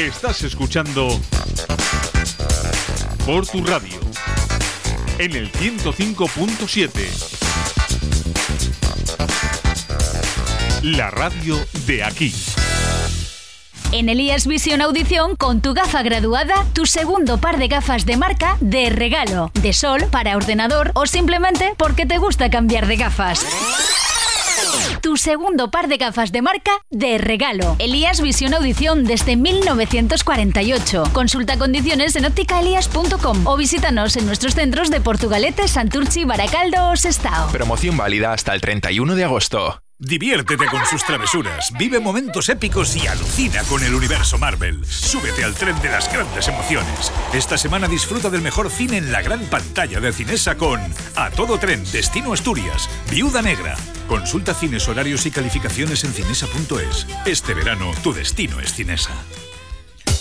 Estás escuchando por tu radio en el 105.7. La radio de aquí. En Elías Visión Audición, con tu gafa graduada, tu segundo par de gafas de marca de regalo, de sol, para ordenador o simplemente porque te gusta cambiar de gafas. Tu segundo par de gafas de marca de regalo. Elías Visión Audición desde 1948. Consulta condiciones en ópticaelías.com o visítanos en nuestros centros de Portugalete, Santurchi, Baracaldo o Sestao. Promoción válida hasta el 31 de agosto. Diviértete con sus travesuras, vive momentos épicos y alucina con el universo Marvel. Súbete al tren de las grandes emociones. Esta semana disfruta del mejor cine en la gran pantalla de Cinesa con A Todo Tren, Destino Asturias, Viuda Negra. Consulta cines, horarios y calificaciones en cinesa.es. Este verano, tu destino es Cinesa.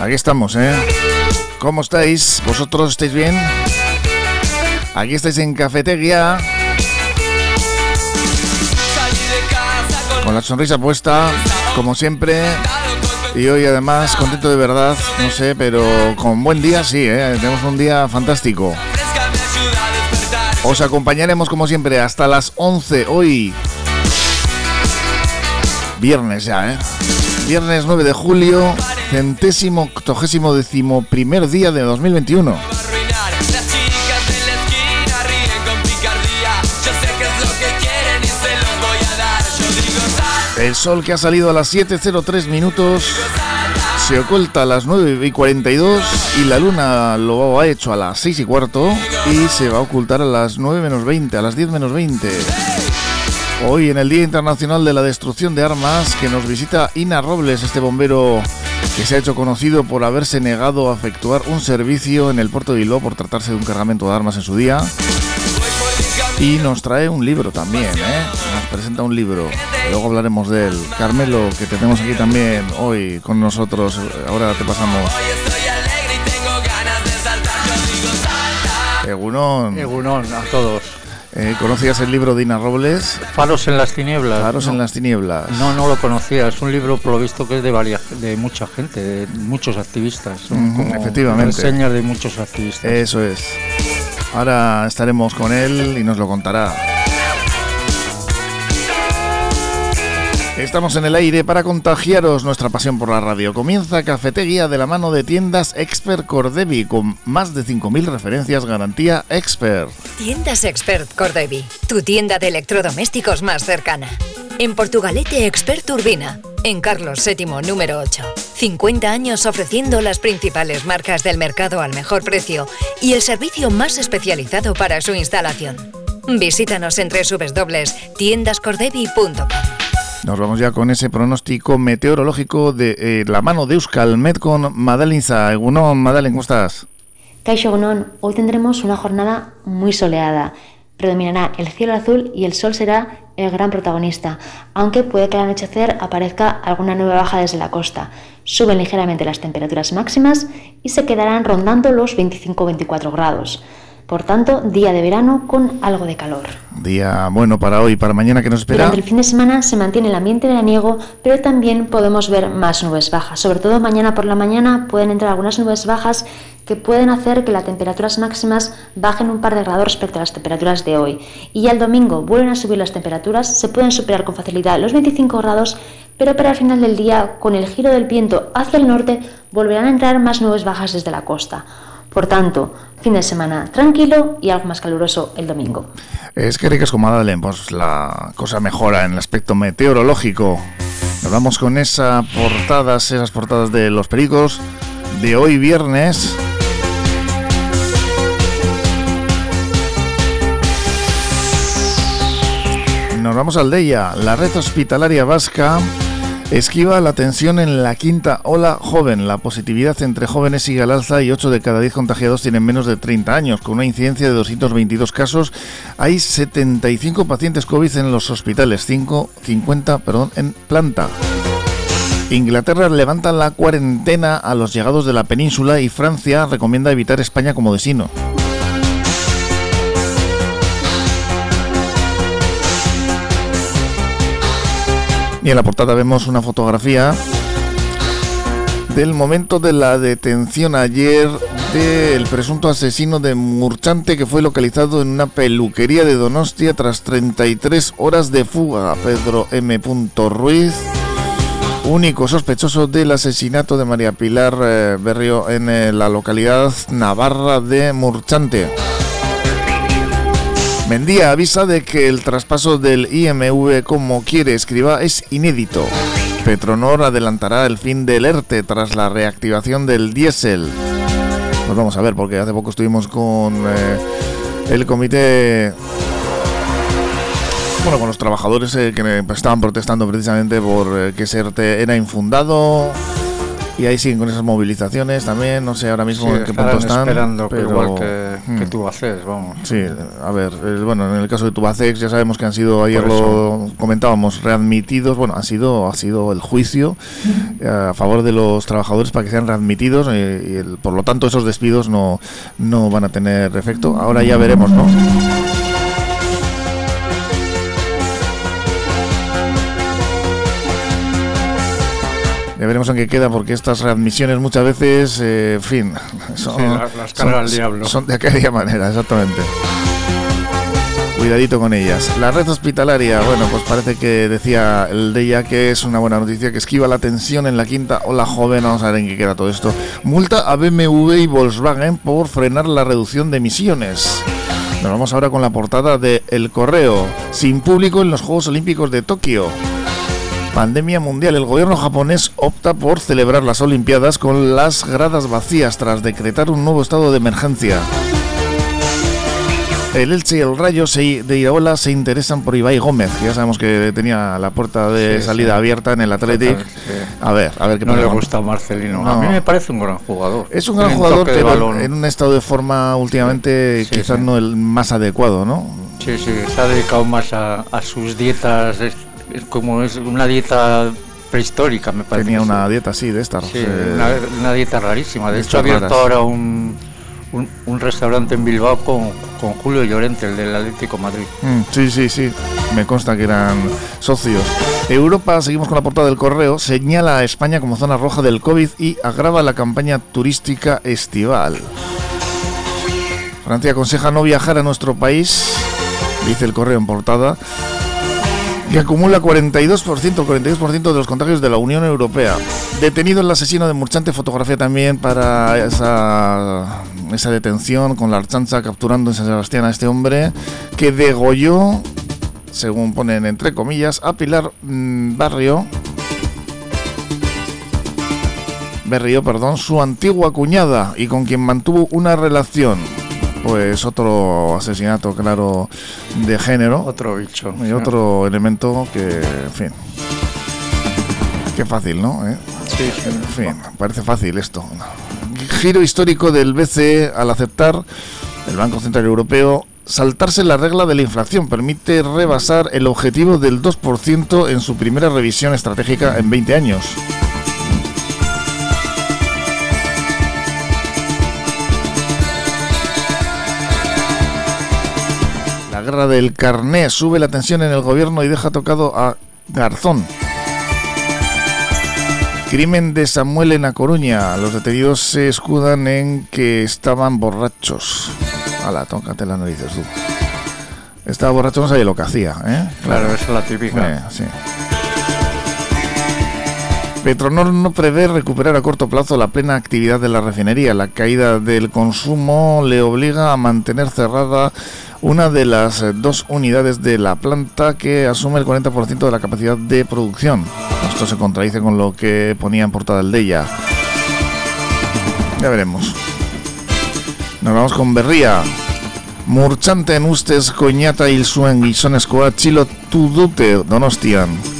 Aquí estamos, ¿eh? ¿Cómo estáis? ¿Vosotros estáis bien? Aquí estáis en Cafetería. Con la sonrisa puesta, como siempre. Y hoy además contento de verdad, no sé, pero con buen día sí, ¿eh? tenemos un día fantástico. Os acompañaremos como siempre hasta las 11 hoy. Viernes ya, ¿eh? Viernes 9 de julio, centésimo octogésimo décimo primer día de 2021. El sol que ha salido a las 7.03 minutos se oculta a las 9 y 42 y la luna lo ha hecho a las 6 y cuarto y se va a ocultar a las 9 menos 20, a las 10 menos 20. Hoy en el Día Internacional de la Destrucción de Armas que nos visita Ina Robles, este bombero que se ha hecho conocido por haberse negado a efectuar un servicio en el puerto de Bilbao por tratarse de un cargamento de armas en su día. Y nos trae un libro también, ¿eh? Nos presenta un libro. Luego hablaremos de él. Carmelo, que tenemos aquí también hoy con nosotros. Ahora te pasamos. Egunon. Egunon a todos. Eh, ¿Conocías el libro de Ina Robles? Faros en las tinieblas. Faros en las tinieblas. No, no lo conocía. Es un libro, por lo visto, que es de, varias, de mucha gente, de muchos activistas. Como efectivamente. Reseñas de muchos activistas. Eso es. Ahora estaremos con él y nos lo contará. Estamos en el aire para contagiaros nuestra pasión por la radio. Comienza Cafetería de la mano de tiendas Expert Cordevi con más de 5.000 referencias garantía Expert. Tiendas Expert Cordevi, tu tienda de electrodomésticos más cercana. En Portugalete Expert Urbina, en Carlos VII número 8. 50 años ofreciendo las principales marcas del mercado al mejor precio y el servicio más especializado para su instalación. Visítanos en www.tiendascordevi.com. Nos vamos ya con ese pronóstico meteorológico de eh, la mano de Euskalmet con Madalin Egunon, Madalin, ¿cómo estás? Kaixo Egunon, hoy tendremos una jornada muy soleada. Predominará el cielo azul y el sol será el gran protagonista, aunque puede que al anochecer aparezca alguna nueva baja desde la costa. Suben ligeramente las temperaturas máximas y se quedarán rondando los 25-24 grados. Por tanto, día de verano con algo de calor. Día bueno para hoy, para mañana que nos espera. Durante el fin de semana se mantiene el ambiente veraniego, pero también podemos ver más nubes bajas. Sobre todo mañana por la mañana pueden entrar algunas nubes bajas que pueden hacer que las temperaturas máximas bajen un par de grados respecto a las temperaturas de hoy. Y ya el domingo vuelven a subir las temperaturas, se pueden superar con facilidad los 25 grados, pero para el final del día, con el giro del viento hacia el norte, volverán a entrar más nubes bajas desde la costa. Por tanto, fin de semana tranquilo y algo más caluroso el domingo. Es que ricas como pues la cosa mejora en el aspecto meteorológico. Nos vamos con esa portadas, esas portadas de los pericos de hoy viernes. Nos vamos al ella la red hospitalaria vasca Esquiva la tensión en la quinta ola joven. La positividad entre jóvenes sigue al alza y 8 de cada 10 contagiados tienen menos de 30 años. Con una incidencia de 222 casos, hay 75 pacientes COVID en los hospitales, 5, 50 perdón, en planta. Inglaterra levanta la cuarentena a los llegados de la península y Francia recomienda evitar España como destino. Y en la portada vemos una fotografía del momento de la detención ayer del presunto asesino de Murchante que fue localizado en una peluquería de Donostia tras 33 horas de fuga. Pedro M. Ruiz, único sospechoso del asesinato de María Pilar eh, Berrio en eh, la localidad navarra de Murchante. Mendía avisa de que el traspaso del IMV como quiere escriba es inédito. Petronor adelantará el fin del ERTE tras la reactivación del diésel. Pues vamos a ver, porque hace poco estuvimos con eh, el comité bueno, con los trabajadores eh, que estaban protestando precisamente por eh, que ese ERTE era infundado, y ahí siguen con esas movilizaciones también, no sé ahora mismo en qué punto están. esperando pero, igual que, que hmm. Tubacex, vamos. Sí, a ver, bueno, en el caso de Tubacex ya sabemos que han sido, ayer lo comentábamos, readmitidos, bueno, ha sido, ha sido el juicio eh, a favor de los trabajadores para que sean readmitidos eh, y, por lo tanto esos despidos no, no van a tener efecto. Ahora ya veremos, ¿no? Veremos en qué queda, porque estas readmisiones muchas veces, eh, en fin, son, las, carga diablo. Son de aquella manera, exactamente. Cuidadito con ellas. La red hospitalaria, bueno, pues parece que decía el de ella que es una buena noticia, que esquiva la tensión en la quinta ola joven. Vamos a ver en qué queda todo esto. Multa a BMW y Volkswagen por frenar la reducción de emisiones. Nos vamos ahora con la portada de El Correo, sin público en los Juegos Olímpicos de Tokio. Pandemia mundial. El gobierno japonés opta por celebrar las Olimpiadas con las gradas vacías tras decretar un nuevo estado de emergencia. El Elche y el Rayo de Iraola se interesan por Ibai Gómez. Ya sabemos que tenía la puerta de salida abierta en el Athletic. A ver, a ver qué No le gusta a Marcelino. A mí me parece un gran jugador. Es un gran jugador, pero en un estado de forma últimamente quizás no el más adecuado, ¿no? Sí, sí, se ha dedicado más a, a sus dietas como es una dieta prehistórica, me parece. Tenía una dieta así, de estas. Sí, eh, una, dieta rarísima. De, hecho, ha abierto ahora un, un, restaurante en Bilbao con, con, Julio Llorente, el del Atlético Madrid. Mm, sí, sí, sí. Me consta que eran socios. Europa, seguimos con la portada del correo, señala a España como zona roja del COVID y agrava la campaña turística estival. Francia aconseja no viajar a nuestro país, dice el correo en portada que acumula 42%, el 42% de los contagios de la Unión Europea. Detenido el asesino de Murchante, fotografía también para esa, esa detención con la archanza capturando en San Sebastián a este hombre que degolló, según ponen entre comillas, a Pilar mm, Barrio. Berrio, perdón, su antigua cuñada y con quien mantuvo una relación pues otro asesinato claro de género. Otro bicho. Y otro elemento que, en fin. Qué fácil, ¿no? ¿Eh? Sí, sí. En fin, parece fácil esto. Giro histórico del BCE al aceptar el Banco Central Europeo saltarse la regla de la inflación. Permite rebasar el objetivo del 2% en su primera revisión estratégica en 20 años. Guerra del carné sube la tensión en el gobierno y deja tocado a Garzón. Crimen de Samuel en A Coruña. Los detenidos se escudan en que estaban borrachos. Ala, tócate la nariz, tú. Estaba borracho, no sabía lo que hacía, ¿eh? Claro, esa es la típica. Eh, sí. Petronor no prevé recuperar a corto plazo la plena actividad de la refinería. La caída del consumo le obliga a mantener cerrada una de las dos unidades de la planta que asume el 40% de la capacidad de producción. Esto se contradice con lo que ponía en portada el de ella. Ya veremos. Nos vamos con Berría. Murchanten ustez koinata hil zuen gizonezkoa atxilotu dute Donostian.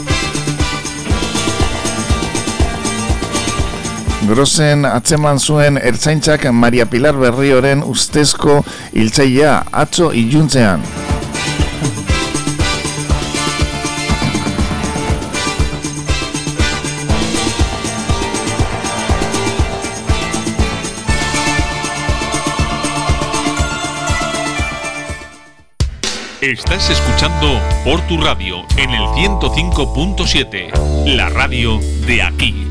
Grosen atzeman zuen ertzaintzak Maria Pilar Berrioren ustezko hiltzailea atzo iluntzean. Estás escuchando por tu radio en el 105.7, la radio de aquí.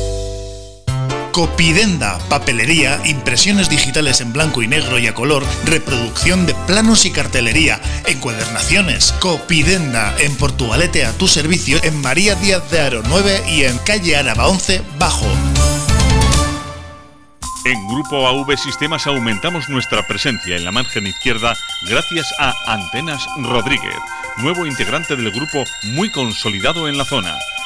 Copidenda, papelería, impresiones digitales en blanco y negro y a color, reproducción de planos y cartelería, encuadernaciones. Copidenda, en Portugalete a tu servicio, en María Díaz de Aro 9 y en calle Áraba 11, Bajo. En Grupo AV Sistemas aumentamos nuestra presencia en la margen izquierda gracias a Antenas Rodríguez, nuevo integrante del grupo muy consolidado en la zona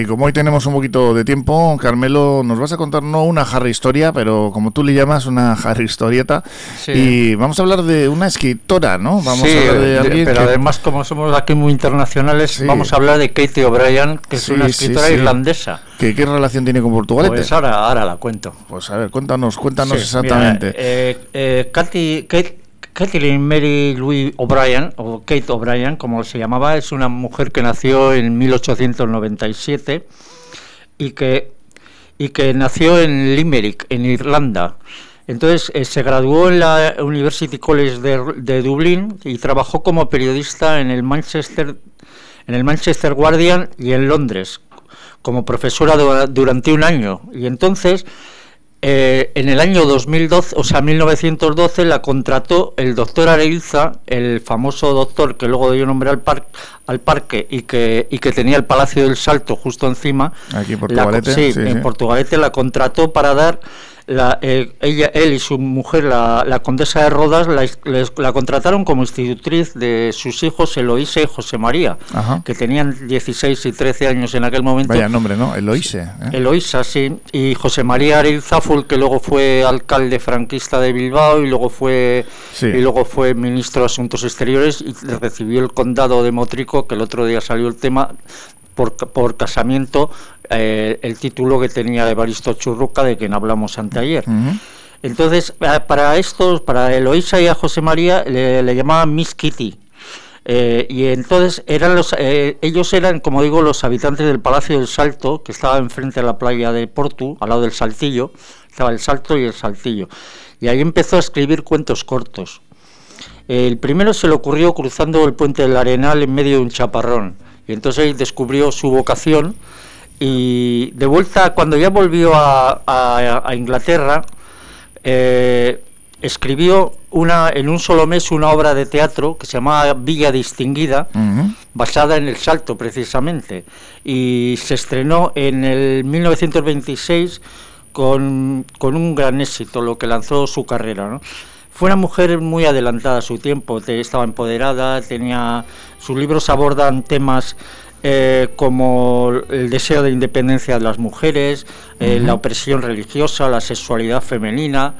Y como hoy tenemos un poquito de tiempo, Carmelo, nos vas a contar no una Harry historia, pero como tú le llamas, una Harry historieta. Y vamos a hablar de una escritora, ¿no? Vamos a hablar de alguien pero además, como somos aquí muy internacionales, vamos a hablar de Katie O'Brien, que es una escritora irlandesa. ¿Qué, ¿Qué, relación tiene con Portugalete? Pues ahora, ahora la cuento. Pues a ver, cuéntanos, cuéntanos exactamente. eh, eh, Katie, Kate, Kathleen Mary Louise O'Brien, o Kate O'Brien, como se llamaba, es una mujer que nació en 1897 y que, y que nació en Limerick, en Irlanda. Entonces eh, se graduó en la University College de, Dublín y trabajó como periodista en el Manchester, en el Manchester Guardian y en Londres como profesora durante un año. Y entonces eh, en el año 2012, o sea, 1912, la contrató el doctor Areilza, el famoso doctor que luego dio nombre al, al parque y que, y que tenía el Palacio del Salto justo encima. Aquí en Portugalete. sí, en Portugalete la contrató para dar la, eh, ella, él y su mujer, la, condesa de Rodas, la, contrataron como institutriz de sus hijos Eloísa y José María, que tenían 16 y 13 años en aquel momento. Vaya nombre, ¿no? Eloísa. ¿eh? Eloísa, sí. Y José María Arilzaful, que luego fue alcalde franquista de Bilbao y luego fue, y luego fue ministro de Asuntos Exteriores y recibió el condado de Motrico, que el otro día salió el tema, por, por casamiento eh, el título que tenía de Baristo Churruca, de quien hablamos anteayer. Entonces, eh, para estos, para Eloísa y a José María, le, llamaban Miss Kitty. Eh, y entonces eran los, ellos eran, como digo, los habitantes del Palacio del Salto, que estaba enfrente a la playa de Portu, al lado del Saltillo. Estaba el Salto y el Saltillo. Y ahí empezó a escribir cuentos cortos. El primero se le ocurrió cruzando el puente del Arenal en medio de un chaparrón Y entonces descubrió su vocación y de vuelta, cuando ya volvió a, Inglaterra, eh, escribió una, en un solo mes una obra de teatro que se llamaba Villa Distinguida, basada en el Salto precisamente, y se estrenó en el 1926 con, con un gran éxito, lo que lanzó su carrera. Fue una mujer muy adelantada a su tiempo, estaba empoderada, tenía sus libros abordan temas eh, como el deseo de independencia de las mujeres, eh, la opresión religiosa, la sexualidad femenina,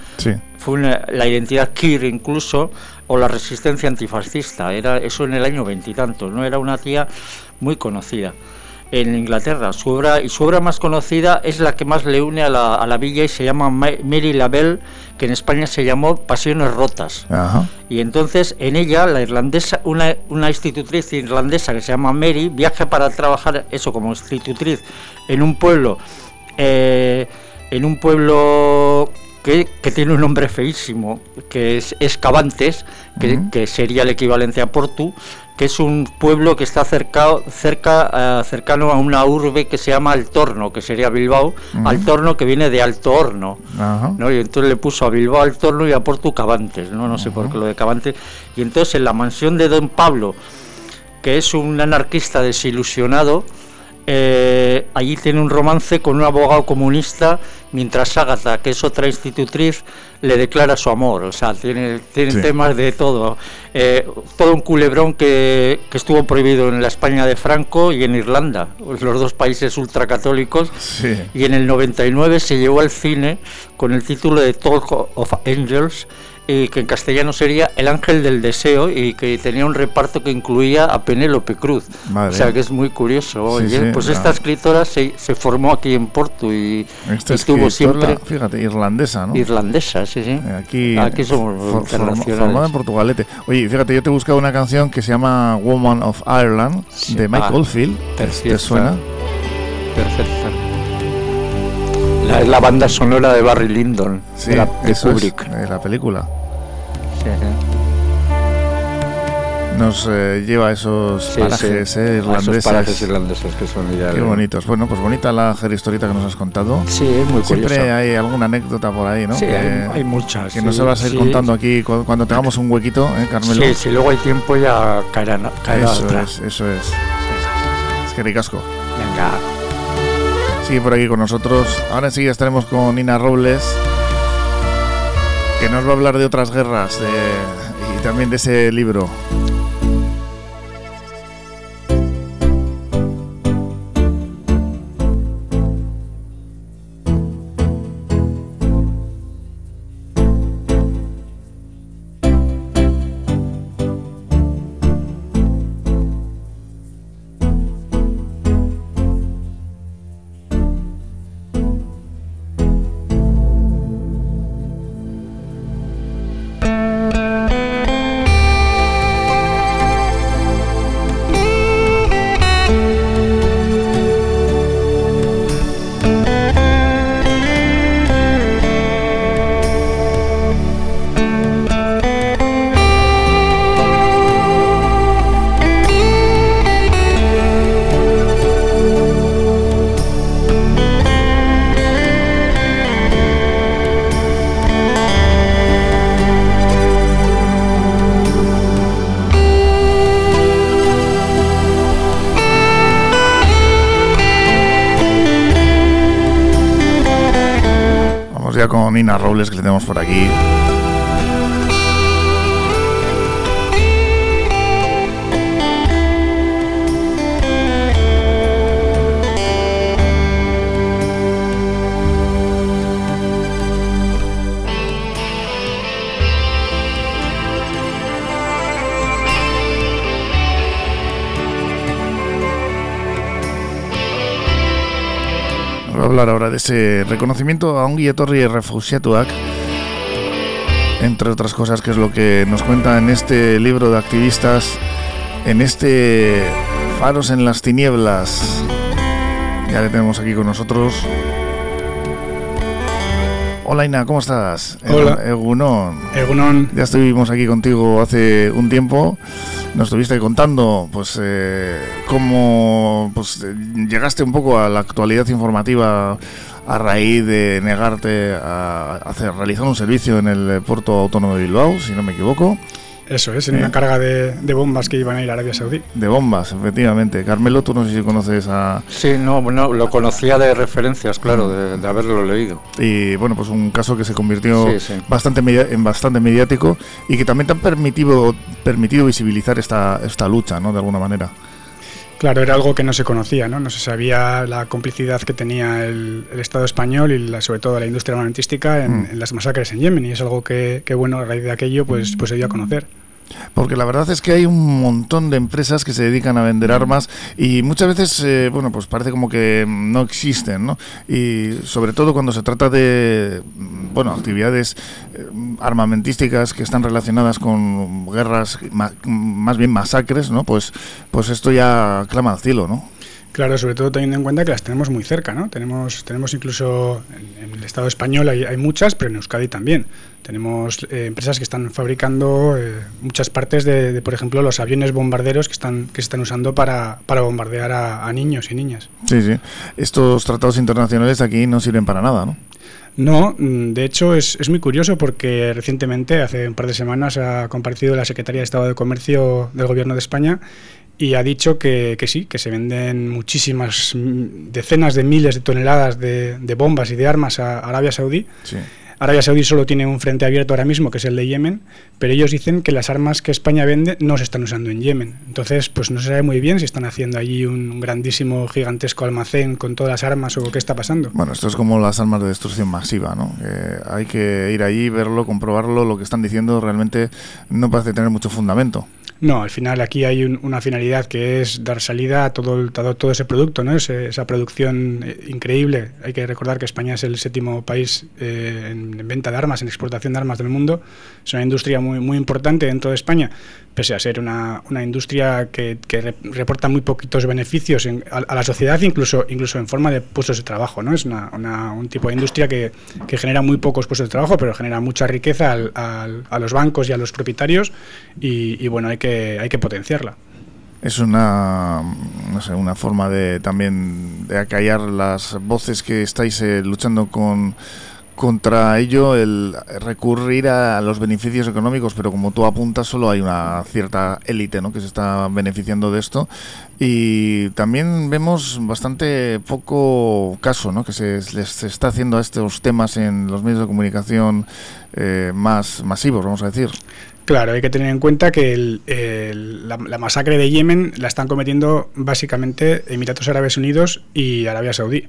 fue la identidad queer incluso, o la resistencia antifascista. Era eso en el año veintitantos, ¿no? Era una tía muy conocida en Inglaterra. Su obra, y su obra más conocida es la que más le une a la, a la villa y se llama Mary Labelle, que en España se llamó Pasiones Rotas. Y entonces en ella la irlandesa, una, una institutriz irlandesa que se llama Mary, viaja para trabajar eso como institutriz en un pueblo, eh, en un pueblo que, tiene un nombre feísimo, que es Escavantes, que, que, sería el equivalente a Portu, que es un pueblo que está cerca, cerca eh, cercano a una urbe que se llama Altorno, que sería Bilbao, Altorno que viene de Alto Horno, ¿no? y entonces le puso a Bilbao Altorno y a Porto Cabantes, no, no sé por qué lo de Cabantes, y entonces en la mansión de Don Pablo, que es un anarquista desilusionado, eh, allí tiene un romance con un abogado comunista, mientras Ágata, que es otra institutriz, le declara su amor. O sea, tiene, tiene temas de todo. Eh, todo un culebrón que, que, estuvo prohibido en la España de Franco y en Irlanda, los dos países ultracatólicos. Y en el 99 se llevó al cine con el título de Talk of Angels y que en castellano sería El Ángel del Deseo y que tenía un reparto que incluía a Penélope Cruz. O sea que es muy curioso. pues esta escritora se, se, formó aquí en Porto y estuvo siempre. Fíjate, irlandesa, ¿no? Irlandesa, sí, sí. Aquí, aquí somos Formada en Portugalete. Oye, fíjate, yo te he buscado una canción que se llama Woman of Ireland de Mike Oldfield. Ah, ¿Te suena? Perfecta. La, es la banda sonora de Barry Lyndon, de, la, Kubrick. de la película. Nos eh, lleva a esos parajes eh, irlandeses. esos parajes irlandeses que son ya Qué bonitos. Bueno, pues bonita la historita que nos has contado. Sí, es muy Siempre hay alguna anécdota por ahí, ¿no? Sí, hay, muchas. Que nos vas a ir contando aquí cuando tengamos un huequito, ¿eh, Carmelo? Sí, si luego hay tiempo ya caerá, caerá Eso es, eso es. Es que ricasco. Venga. Sigue por aquí con nosotros. Ahora sí estaremos con Nina Robles que nos va a hablar de otras guerras y también de ese libro. Nina Robles que tenemos por aquí. Hablar ahora de ese reconocimiento a un guilletorri refugiatuak, entre otras cosas, que es lo que nos cuenta en este libro de activistas, en este Faros en las Tinieblas. Ya le tenemos aquí con nosotros. Hola Ina, ¿cómo estás? Hola. Egunon. Egunon. Ya estuvimos aquí contigo hace un tiempo nos estuviste contando pues eh, cómo pues, llegaste un poco a la actualidad informativa a raíz de negarte a hacer, realizar un servicio en el puerto autónomo de Bilbao, si no me equivoco. Eso es, en una carga de, bombas que iban a ir a Arabia Saudí. De bombas, efectivamente. Carmelo, tú no sé si conoces a... Sí, no, bueno, lo conocía de referencias, claro, de, haberlo leído. Y bueno, pues un caso que se convirtió Bastante en bastante mediático y que también te ha permitido, permitido visibilizar esta, esta lucha, ¿no? De alguna manera. Claro, era algo que no se conocía, ¿no? No se sabía la complicidad que tenía el, Estado español y la, sobre todo la industria armamentística en, mm. en, las masacres en Yemen y es algo que, que, bueno, a raíz de aquello pues, pues se dio a conocer. Porque la verdad es que hay un montón de empresas que se dedican a vender armas y muchas veces, eh, bueno, pues parece como que no existen, ¿no? Y sobre todo cuando se trata de, bueno, actividades eh, armamentísticas que están relacionadas con guerras, más bien masacres, ¿no? Pues, pues esto ya clama al cielo, ¿no? Claro, sobre todo teniendo en cuenta que las tenemos muy cerca, ¿no? Tenemos, tenemos incluso en, el Estado español hay, hay, muchas, pero en Euskadi también. Tenemos eh, empresas que están fabricando eh, muchas partes de, por ejemplo, los aviones bombarderos que están que se están usando para, para bombardear a, niños y niñas. Sí, sí. Estos tratados internacionales aquí no sirven para nada, ¿no? No, mm, de hecho es, es, muy curioso porque recientemente, hace un par de semanas, ha compartido la Secretaría de Estado de Comercio del Gobierno de España y ha dicho que, que, sí, que se venden muchísimas, decenas de miles de toneladas de, de bombas y de armas a Arabia Saudí. Sí. Arabia Saudí solo tiene un frente abierto ahora mismo, que es el de Yemen, pero ellos dicen que las armas que España vende no se están usando en Yemen. Entonces, pues no se sabe muy bien si están haciendo allí un grandísimo, gigantesco almacén con todas las armas o qué está pasando. Bueno, esto es como las armas de destrucción masiva, ¿no? hay que ir allí, verlo, comprobarlo, lo que están diciendo realmente no parece tener mucho fundamento. No, al final aquí hay una finalidad que es dar salida a todo, todo, ese producto, ¿no? esa producción eh, increíble. Hay que recordar que España es el séptimo país eh, en, venta de armas, en exportación de armas del mundo. Es una industria muy, muy importante dentro de España, pese a ser una, una industria que, reporta muy poquitos beneficios a, la sociedad, incluso, incluso en forma de puestos de trabajo. ¿no? Es un tipo de industria que, genera muy pocos puestos de trabajo, pero genera mucha riqueza a los bancos y a los propietarios. Y, bueno, hay que, hay que potenciarla. Es una, no sé, una forma de también de acallar las voces que estáis eh, luchando con contra ello el recurrir a los beneficios económicos, pero como tú apuntas, solo hay una cierta élite ¿no? que se está beneficiando de esto. Y también vemos bastante poco caso ¿no? que se les está haciendo a estos temas en los medios de comunicación eh, más masivos, vamos a decir. Claro, hay que tener en cuenta que la, la, masacre de Yemen la están cometiendo básicamente Emiratos Árabes Unidos y Arabia Saudí.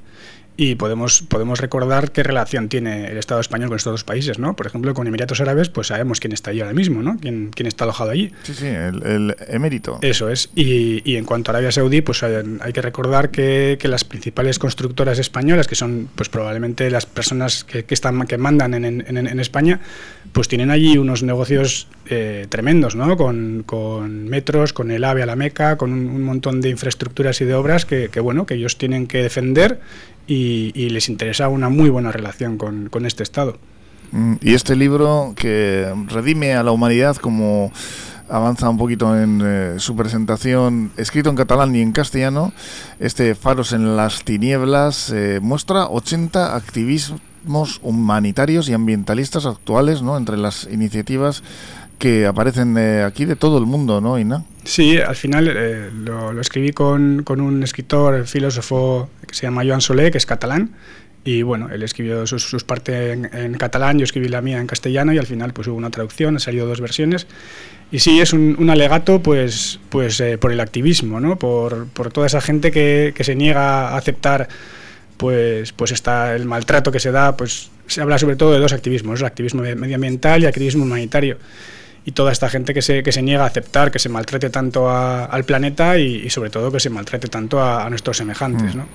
Y podemos, podemos recordar qué relación tiene el Estado español con estos dos países, ¿no? Por ejemplo, con Emiratos Árabes, pues sabemos quién está allí ahora mismo, ¿no? Quién, quién está alojado allí. Sí, sí, el, emérito. Eso es. Y, y, en cuanto a Arabia Saudí, pues hay, que recordar que, que, las principales constructoras españolas, que son pues probablemente las personas que, que están, que mandan en, en, en, España, pues tienen allí unos negocios eh, tremendos, ¿no? Con, con, metros, con el AVE a la Meca, con un, un montón de infraestructuras y de obras que, que, bueno, que ellos tienen que defender y, les interesa una muy buena relación con, con este Estado. Mm, y este libro que redime a la humanidad como avanza un poquito en eh, su presentación, escrito en catalán y en castellano, este Faros en las tinieblas eh, muestra 80 activismos humanitarios y ambientalistas actuales, ¿no? Entre las iniciativas que aparecen eh, aquí de todo el mundo, ¿no, Ina? Sí, al final eh, lo, escribí con, con, un escritor, filósofo que se llama Joan Solé, que es catalán, y bueno, él escribió sus, partes en, catalán, yo escribí la mía en castellano y al final pues hubo una traducción, han salido dos versiones. Y sí, es un, alegato pues, pues eh, por el activismo, ¿no? por, por toda esa gente que, que, se niega a aceptar pues, pues está el maltrato que se da, pues se habla sobre todo de dos activismos, el activismo medioambiental y el activismo humanitario y toda esta gente que se, que se niega a aceptar que se maltrate tanto al planeta y, sobre todo que se maltrate tanto a, nuestros semejantes. Mm. ¿no?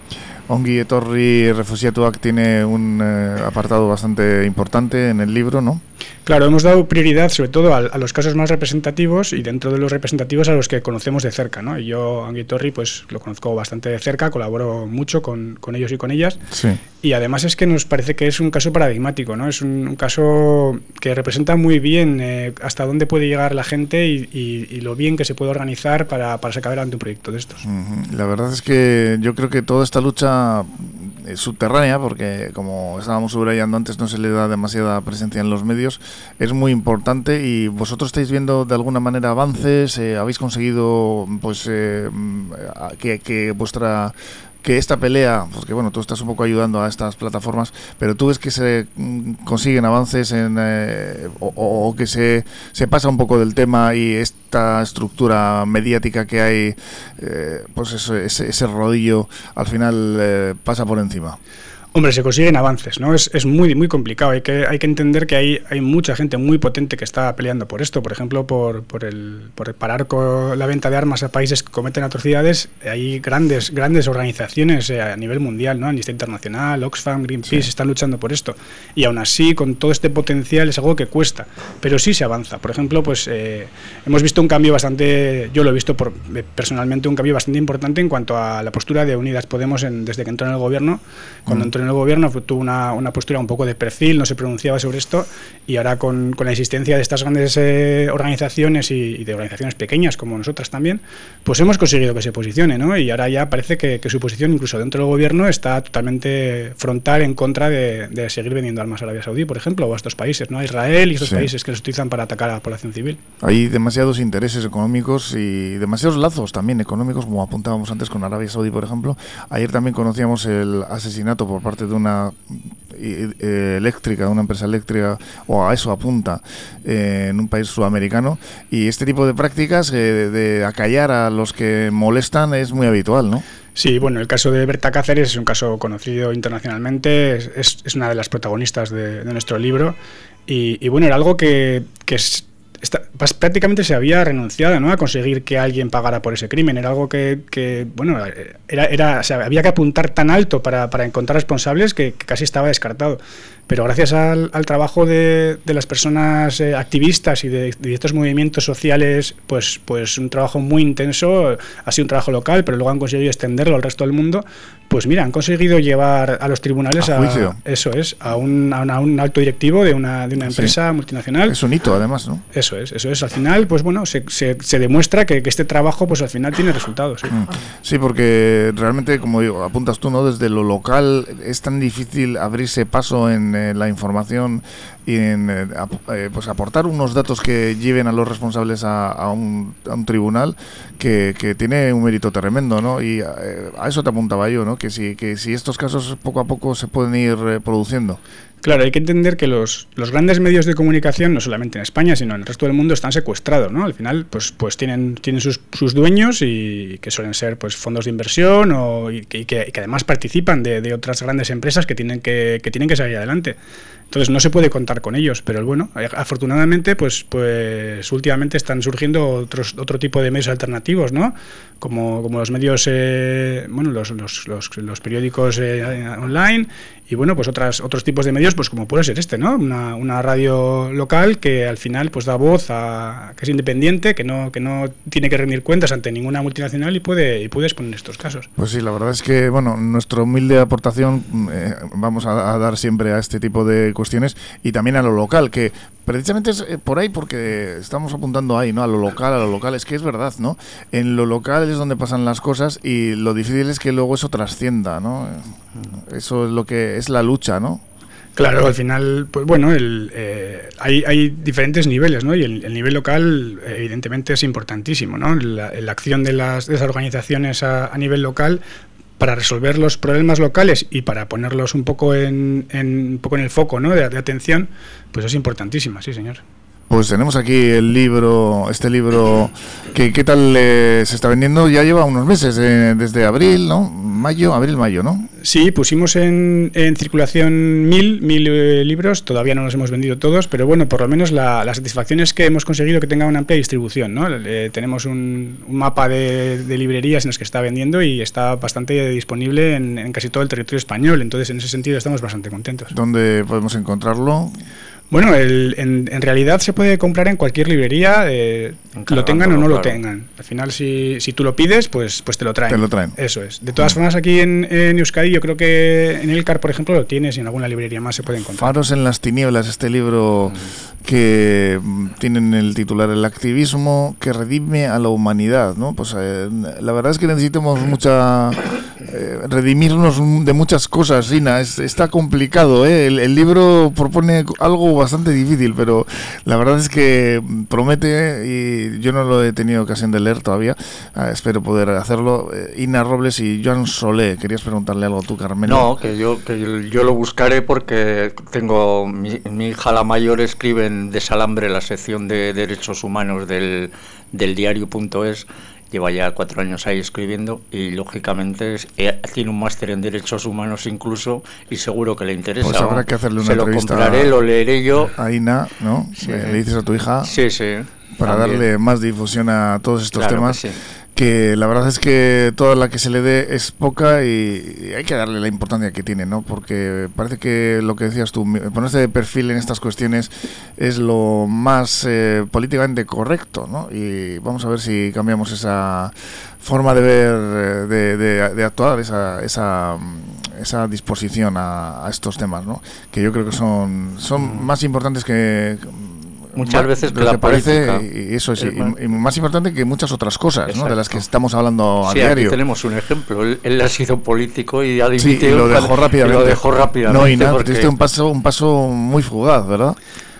Ongi Etorri Refusiatuak tiene un eh, apartado bastante importante en el libro, ¿no? Claro, hemos dado prioridad sobre todo a, los casos más representativos y dentro de los representativos a los que conocemos de cerca, ¿no? Y yo, Ongi Etorri, pues lo conozco bastante de cerca, colaboro mucho con, con ellos y con ellas. Sí. Y además es que nos parece que es un caso paradigmático, ¿no? Es un, caso que representa muy bien eh, hasta dónde puede llegar la gente y, y- y lo bien que se puede organizar para, para sacar adelante un proyecto de estos. La verdad es que yo creo que toda esta lucha eh, subterránea, porque como estábamos subrayando antes, no se le da demasiada presencia en los medios, es muy importante y vosotros estáis viendo de alguna manera avances, eh, habéis conseguido pues eh, mm, que vuestra que esta pelea, porque bueno, tú estás un poco ayudando a estas plataformas, pero tú ves que se mm, consiguen avances en, eh, o que se, se pasa un poco del tema y esta estructura mediática que hay, eh, pues eso, ese, ese rodillo al final eh, pasa por encima. Hombre, se consiguen avances, ¿no? Es, es muy, muy complicado. Hay que, hay que entender que hay, hay mucha gente muy potente que está peleando por esto. Por ejemplo, por, por, el, por parar con la venta de armas a países que cometen atrocidades. Hay grandes, grandes organizaciones eh, a nivel mundial, ¿no? Amnistía Internacional, Oxfam, Greenpeace, están luchando por esto. Y aún así, con todo este potencial, es algo que cuesta. Pero sí se avanza. Por ejemplo, pues eh, hemos visto un cambio bastante, yo lo he visto por, eh, personalmente, un cambio bastante importante en cuanto a la postura de Unidas Podemos en- desde que entró en el gobierno. Cuando Mm. entró en el gobierno tuvo una, una postura un poco de perfil, no se pronunciaba sobre esto y ahora con, con la existencia de estas grandes eh, organizaciones y, y de organizaciones pequeñas como nosotras también, pues hemos conseguido que se posicione, ¿no? Y ahora ya parece que, que su posición incluso dentro del gobierno está totalmente frontal en contra de, de seguir vendiendo armas a Arabia Saudí, por ejemplo, o a estos países, ¿no? A Israel y estos Sí. países que los utilizan para atacar a la población civil. Hay demasiados intereses económicos y demasiados lazos también económicos, como apuntábamos antes con Arabia Saudí, por ejemplo. Ayer también conocíamos el asesinato por parte de una eh, eh, eléctrica, de una empresa eléctrica, o a eso apunta, eh, en un país sudamericano. Y este tipo de prácticas de, acallar a los que molestan es muy habitual, ¿no? Sí, bueno, el caso de Berta Cáceres es un caso conocido internacionalmente, es, es- una de las protagonistas de, nuestro libro y, y bueno, era algo que, que es- prácticamente se había renunciado ¿no? a conseguir que alguien pagara por ese crimen, era algo que, bueno, era, había que apuntar tan alto para, encontrar responsables que, casi estaba descartado. Pero gracias al, trabajo de, de las personas eh, activistas y de, de estos movimientos sociales, pues, pues un trabajo muy intenso, ha sido un trabajo local, pero luego han conseguido extenderlo al resto del mundo. Pues mira, han conseguido llevar a los tribunales A eso es, a un, a, una- a un alto directivo de una, de una Sí. empresa multinacional. Es un hito, además, ¿no? Eso es, eso es. Al final, pues bueno, se, se, se demuestra que, que este trabajo, pues al final tiene resultados. ¿sí? Mm. Sí, porque realmente, como digo, apuntas tú, ¿no? Desde lo local es tan difícil abrirse paso en eh, la información y en eh, ap- eh, pues aportar unos datos que lleven a los responsables a, a un, a un tribunal que, que tiene un mérito tremendo, ¿no? Y eh, a eso te apuntaba yo, ¿no? Que si, que si estos casos poco a poco se pueden ir eh, produciendo. Claro, hay que entender que los, los grandes medios de comunicación, no solamente en España, sino en el resto del mundo, están secuestrados, ¿no? Al final, pues, pues tienen, tienen sus, sus dueños y que suelen ser pues fondos de inversión o, y, que, que además participan de, de otras grandes empresas que tienen que, que tienen que salir adelante. Entonces no se puede contar con ellos, pero bueno, eh, afortunadamente, pues, pues últimamente están surgiendo otros, otro tipo de medios alternativos, ¿no? Como, como los medios, eh, bueno, los, los, los, los periódicos eh, online y bueno, pues otras, otros tipos de medios, pues como puede ser este, ¿no? Una, una radio local que al final pues da voz a que es independiente, que no, que no tiene que rendir cuentas ante ninguna multinacional y puede, y puede exponer estos casos. Pues sí, la verdad es que, bueno, nuestra humilde aportación eh, vamos a, a dar siempre a este tipo de cuestiones y también a lo local, que precisamente es eh, por ahí porque estamos apuntando ahí, ¿no? A lo local, a lo local, es que es verdad, ¿no? En lo local es donde pasan las cosas y lo difícil es que luego eso trascienda, ¿no? Eso es lo que es la lucha, ¿no? Claro, al final, pues bueno, el, eh, hay, hay diferentes niveles, ¿no? Y el, el nivel local, evidentemente, es importantísimo, ¿no? La, acción de las, organizaciones a, nivel local para resolver los problemas locales y para ponerlos un poco en, en, un poco en el foco, ¿no? De atención, pues es importantísima, sí, señor. Pues tenemos aquí el libro, este libro, que ¿qué tal eh, se está vendiendo? Ya lleva unos meses, eh, desde abril, ¿no? Mayo, abril, mayo, ¿no? Sí, pusimos en, en circulación mil, mil eh, libros, todavía no los hemos vendido todos, pero bueno, por lo menos la, la satisfacción es que hemos conseguido que tenga una amplia distribución, ¿no? Tenemos un, un mapa de, de librerías en las que está vendiendo y está bastante disponible en, en casi todo el territorio español, entonces en ese sentido estamos bastante contentos. ¿Dónde podemos encontrarlo? Bueno, en, realidad se puede comprar en cualquier librería, eh, lo tengan o no lo tengan. Al final, si, si, tú lo pides, pues, pues te lo traen. Te lo traen. Eso es. De todas formas, aquí en, en, Euskadi, yo creo que en el CAR, por ejemplo, lo tienes y en alguna librería más se puede encontrar. Faros en las tinieblas, este libro que mm, tienen el titular El activismo que redime a la humanidad, ¿no? Pues eh, la verdad es que necesitamos mucha eh, redimirnos de muchas cosas, Sina. está complicado, ¿eh? El, libro propone algo bastante difícil, pero la verdad es que promete y yo no lo he tenido ocasión de leer todavía. Ah, espero poder hacerlo. Eh, Ina Robles y Joan Solé, querías preguntarle algo tú, Carmen. No, que yo que yo lo buscaré porque tengo mi, mi hija la mayor escribe en Desalambre la sección de derechos humanos del, del diario.es lleva ya cuatro años ahí escribiendo y lógicamente eh, tiene un máster en derechos humanos incluso y seguro que le interesa. Pues habrá que hacerle una Se lo compraré, lo leeré yo. A Ina, ¿no? Le dices a tu hija. Sí, sí. Para darle más difusión a todos estos temas que la verdad es que toda la que se le dé es poca y, hay que darle la importancia que tiene, ¿no? Porque parece que lo que decías tú, ponerse de perfil en estas cuestiones es lo más eh, políticamente correcto, ¿no? Y vamos a ver si cambiamos esa forma de ver, eh, de, actuar, esa, esa, esa disposición a, a, estos temas, ¿no? Que yo creo que son, son mm. más importantes que muchas veces que, la parece y eso es y, más importante que muchas otras cosas ¿no? de las que estamos hablando a sí, diario. aquí tenemos un ejemplo. Él, ha sido político y ha dimitido sí, y lo dejó rápidamente lo dejó rápidamente no y nada porque... un paso un paso muy fugaz verdad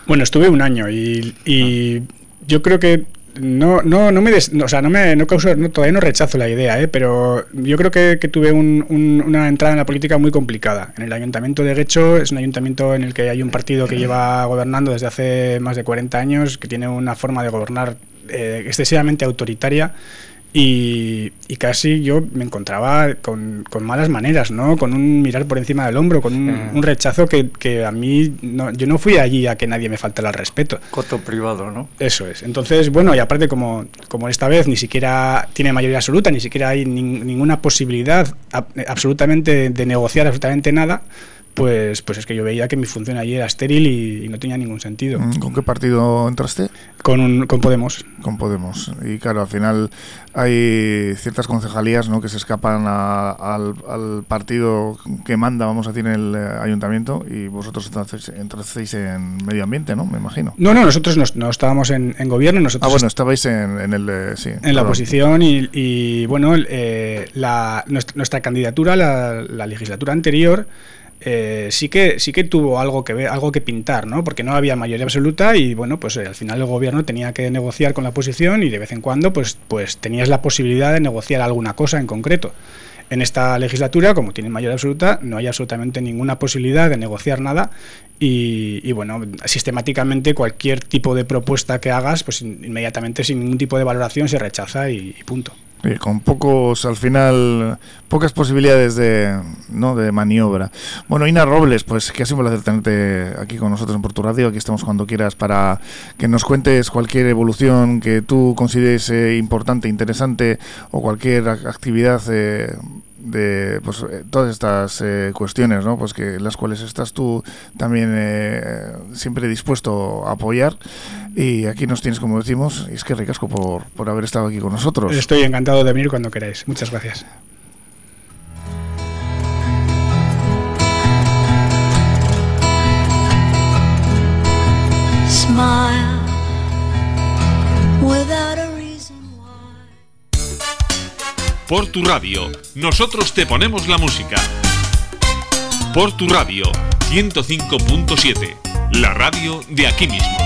bueno estuve un año y, y yo creo que no, no, no me, o sea, no me, no causo, no, todavía no rechazo la idea, ¿eh? pero yo creo que, que tuve un, una entrada en la política muy complicada. En el ayuntamiento de Guecho es un ayuntamiento en el que hay un partido que lleva gobernando desde hace más de 40 años, que tiene una forma de gobernar eh, excesivamente autoritaria y, casi yo me encontraba con, malas maneras, ¿no? Con un mirar por encima del hombro, con un, rechazo que, a mí, yo no fui allí a que nadie me faltara el respeto. Coto privado, ¿no? Eso es. Entonces, bueno, y aparte como, como esta vez ni siquiera tiene mayoría absoluta, ni siquiera hay ninguna posibilidad absolutamente de negociar absolutamente nada, pues, pues es que yo veía que mi función allí era estéril y, no tenía ningún sentido. Mm, ¿Con qué partido entraste? Con, con Podemos. Con Podemos. Y claro, al final hay ciertas concejalías ¿no? que se escapan al, partido que manda, vamos a decir, en el eh, ayuntamiento y vosotros entrasteis en medio ambiente, ¿no? Me imagino. No, no, nosotros no, estábamos en, gobierno. Nosotros ah, bueno, estabais en, el... Eh, sí, en la oposición y, bueno, eh, la, nuestra, candidatura, la, la legislatura anterior eh, sí que sí que tuvo algo que algo que pintar, ¿no? Porque no había mayoría absoluta y bueno, pues eh, al final el gobierno tenía que negociar con la oposición y de vez en cuando pues pues tenías la posibilidad de negociar alguna cosa en concreto. En esta legislatura, como tienen mayoría absoluta, no hay absolutamente ninguna posibilidad de negociar nada y, bueno, sistemáticamente cualquier tipo de propuesta que hagas, pues inmediatamente sin ningún tipo de valoración se rechaza y punto con pocos, al final, pocas posibilidades de, ¿no? de maniobra. Bueno, Ina Robles, pues que ha sido un placer tenerte aquí con nosotros en Porto Radio. Aquí estamos cuando quieras para que nos cuentes cualquier evolución que tú consideres eh, importante, interesante o cualquier actividad eh, de pues, eh, todas estas eh, cuestiones, ¿no? Pues que las cuales estás tú también eh, siempre dispuesto a apoyar. Y aquí nos tienes, como decimos, y es que ricasco por, por haber estado aquí con nosotros. Estoy encantado de venir cuando queráis. Muchas gracias. Por tu radio, nosotros te ponemos la música. Por tu radio, 105.7, la radio de aquí mismo.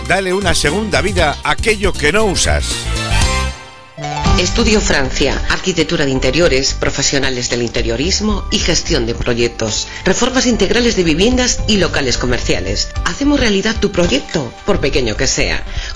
Dale una segunda vida a aquello que no usas. Estudio Francia, arquitectura de interiores, profesionales del interiorismo y gestión de proyectos, reformas integrales de viviendas y locales comerciales. Hacemos realidad tu proyecto, por pequeño que sea.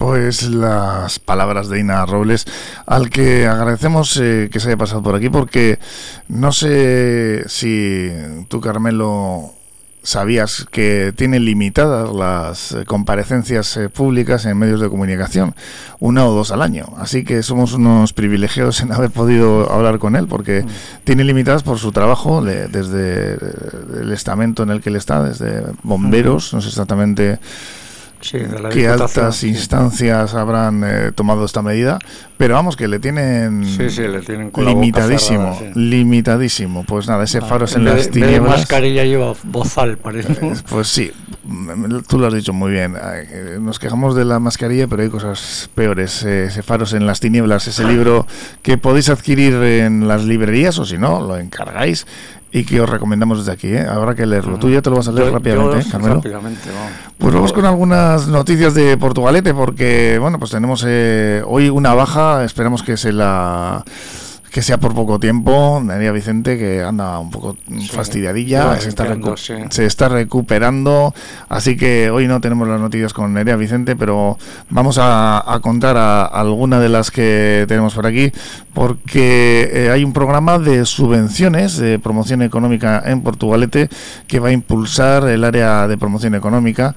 Pues las palabras de Ina Robles, al que agradecemos eh, que se haya pasado por aquí, porque no sé si tú, Carmelo, sabías que tiene limitadas las eh, comparecencias eh, públicas en medios de comunicación, una o dos al año. Así que somos unos privilegiados en haber podido hablar con él, porque mm. tiene limitadas por su trabajo desde el estamento en el que él está, desde bomberos, no sé exactamente qué altas instancias habrán eh, tomado esta medida, pero vamos que le tienen, limitadísimo, limitadísimo. Pues nada, ese ah, faro es en las tinieblas. mascarilla lleva bozal, parece. Eh, pues sí, tú lo has dicho muy bien. Eh, nos quejamos de la mascarilla, pero hay cosas peores. ese faros en las tinieblas, ese libro que podéis adquirir en las librerías o si no, lo encargáis y que os recomendamos desde aquí. ¿eh? Habrá que leerlo. Tú ya te lo vas a leer rápidamente, ¿eh, Carmelo. Pues vamos con algunas noticias de Portugalete, porque bueno, pues tenemos eh, hoy una baja. Esperamos que se la que sea por poco tiempo. Nerea Vicente, que anda un poco fastidiadilla, se, está se, está recuperando. Así que hoy no tenemos las noticias con Nerea Vicente, pero vamos a, contar a, alguna de las que tenemos por aquí, porque eh, hay un programa de subvenciones de promoción económica en Portugalete que va a impulsar el área de promoción económica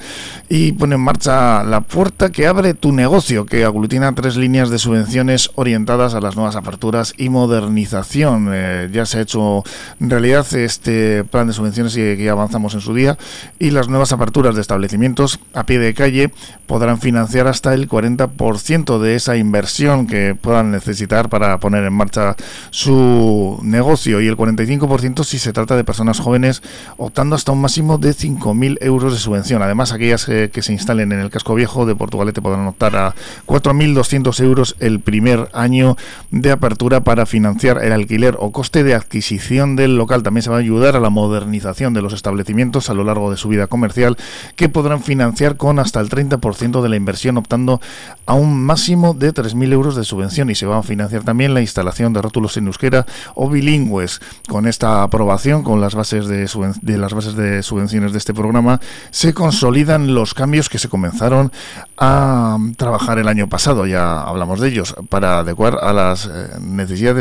y pone en marcha la puerta que abre tu negocio, que aglutina tres líneas de subvenciones orientadas a las nuevas aperturas y modernización. Eh, ya se ha hecho realidad este plan de subvenciones que, que avanzamos en su día y las nuevas aperturas de establecimientos a pie de calle podrán financiar hasta el 40% de esa inversión que puedan necesitar para poner en marcha su negocio y el 45% si se trata de personas jóvenes optando hasta un máximo de 5.000 euros de subvención. Además, aquellas eh, que se instalen en el casco viejo de Portugalete podrán optar a 4.200 euros el primer año de apertura para financiar el alquiler o coste de adquisición del local. También se va a ayudar a la modernización de los establecimientos a lo largo de su vida comercial, que podrán financiar con hasta el 30% de la inversión, optando a un máximo de 3.000 euros de subvención. Y se va a financiar también la instalación de rótulos en euskera o bilingües. Con esta aprobación, con las bases de, de las bases de subvenciones de este programa, se consolidan los cambios que se comenzaron a trabajar el año pasado. Ya hablamos de ellos para adecuar a las eh,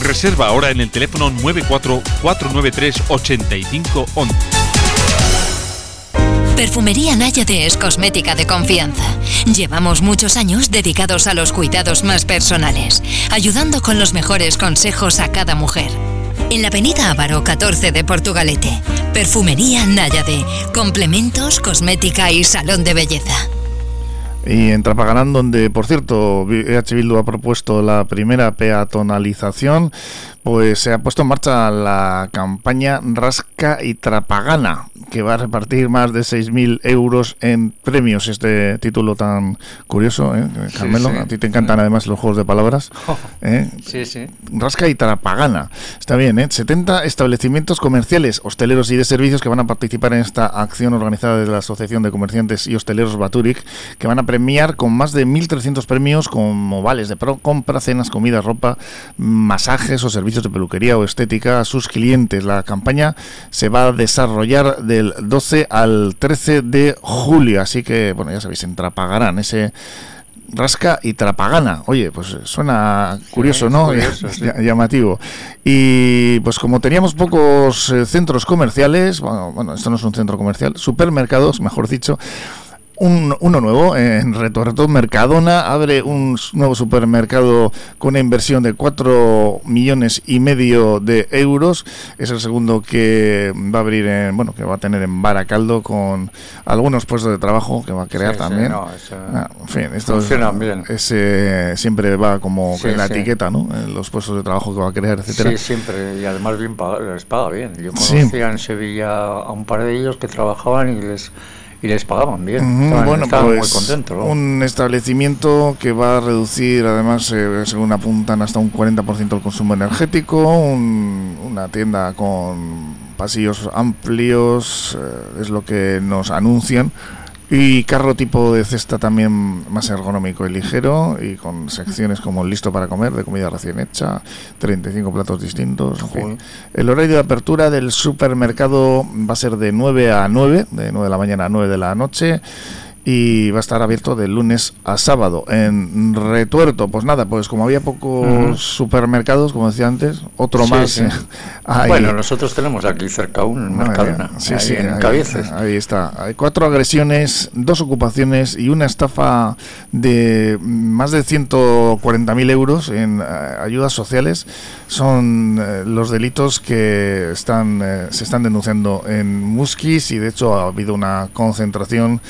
Reserva ahora en el teléfono 944938511. Perfumería Náyade es cosmética de confianza. Llevamos muchos años dedicados a los cuidados más personales, ayudando con los mejores consejos a cada mujer. En la avenida Ávaro 14 de Portugalete, Perfumería Náyade, complementos, cosmética y salón de belleza. Y en Trapagarán, donde, por cierto, EH Bildu ha propuesto la primera peatonalización, pues se ha puesto en marcha la campaña Rasca y Trapagana, que va a repartir más de 6.000 euros en premios. Este título tan curioso, ¿eh? Carmelo, a ti te encantan además los juegos de palabras. ¿eh? Sí, sí. Rasca y Trapagana. Está bien, ¿eh? 70 establecimientos comerciales, hosteleros y de servicios que van a participar en esta acción organizada desde la Asociación de Comerciantes y Hosteleros Baturic, que van a premiar con más de 1.300 premios como vales de pro, compra, cenas, comida, ropa, masajes o servicios de peluquería o estética a sus clientes. La campaña se va a desarrollar del 12 al 13 de julio, así que, bueno, ya sabéis, en Trapagarán, ese rasca y trapagana. Oye, pues suena curioso, ¿no? Llamativo. Y pues como teníamos pocos eh, centros comerciales, bueno, bueno, esto no es un centro comercial, supermercados, mejor dicho, un, uno nuevo en Retorto. Mercadona abre un nuevo supermercado con una inversión de 4 millones y medio de euros. Es el segundo que va a abrir, en, bueno, que va a tener en Baracaldo con algunos puestos de trabajo que va a crear también. Ah, en fin, esto es, eh, siempre va como en la etiqueta, ¿no? En los puestos de trabajo que va a crear, etcétera. Sí, siempre. Y además bien les paga bien. Yo conocía en Sevilla a un par de ellos que trabajaban y les y les pagaban bien. bueno, pues, Un establecimiento que va a reducir, además, eh, según apuntan, hasta un 40% el consumo energético, una tienda con pasillos amplios, eh, es lo que nos anuncian. Y carro tipo de cesta también más ergonómico y ligero y con secciones como listo para comer, de comida recién hecha, 35 platos distintos. El horario de apertura del supermercado va a ser de 9 a 9, de 9 de la mañana a 9 de la noche y va a estar abierto de lunes a sábado. En Retuerto, pues nada, pues como había pocos supermercados, como decía antes, otro más. Eh, bueno, nosotros tenemos aquí cerca un Mercadona, sí, sí, en ahí, está. Hay cuatro agresiones, dos ocupaciones y una estafa de más de 140.000 euros en eh, ayudas sociales. Son eh, los delitos que están se están denunciando en Musquis y de hecho ha habido una concentración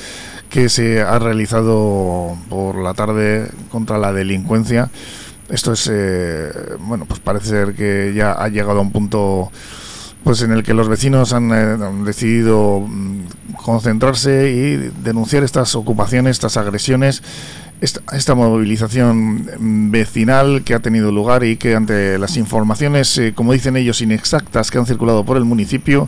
que se ha realizado por la tarde contra la delincuencia. Esto es, eh, bueno, pues parece ser que ya ha llegado a un punto pues en el que los vecinos han, eh, decidido mm, concentrarse y denunciar estas ocupaciones, estas agresiones, esta, esta, movilización mm, vecinal que ha tenido lugar y que ante las informaciones, eh, como dicen ellos, inexactas que han circulado por el municipio,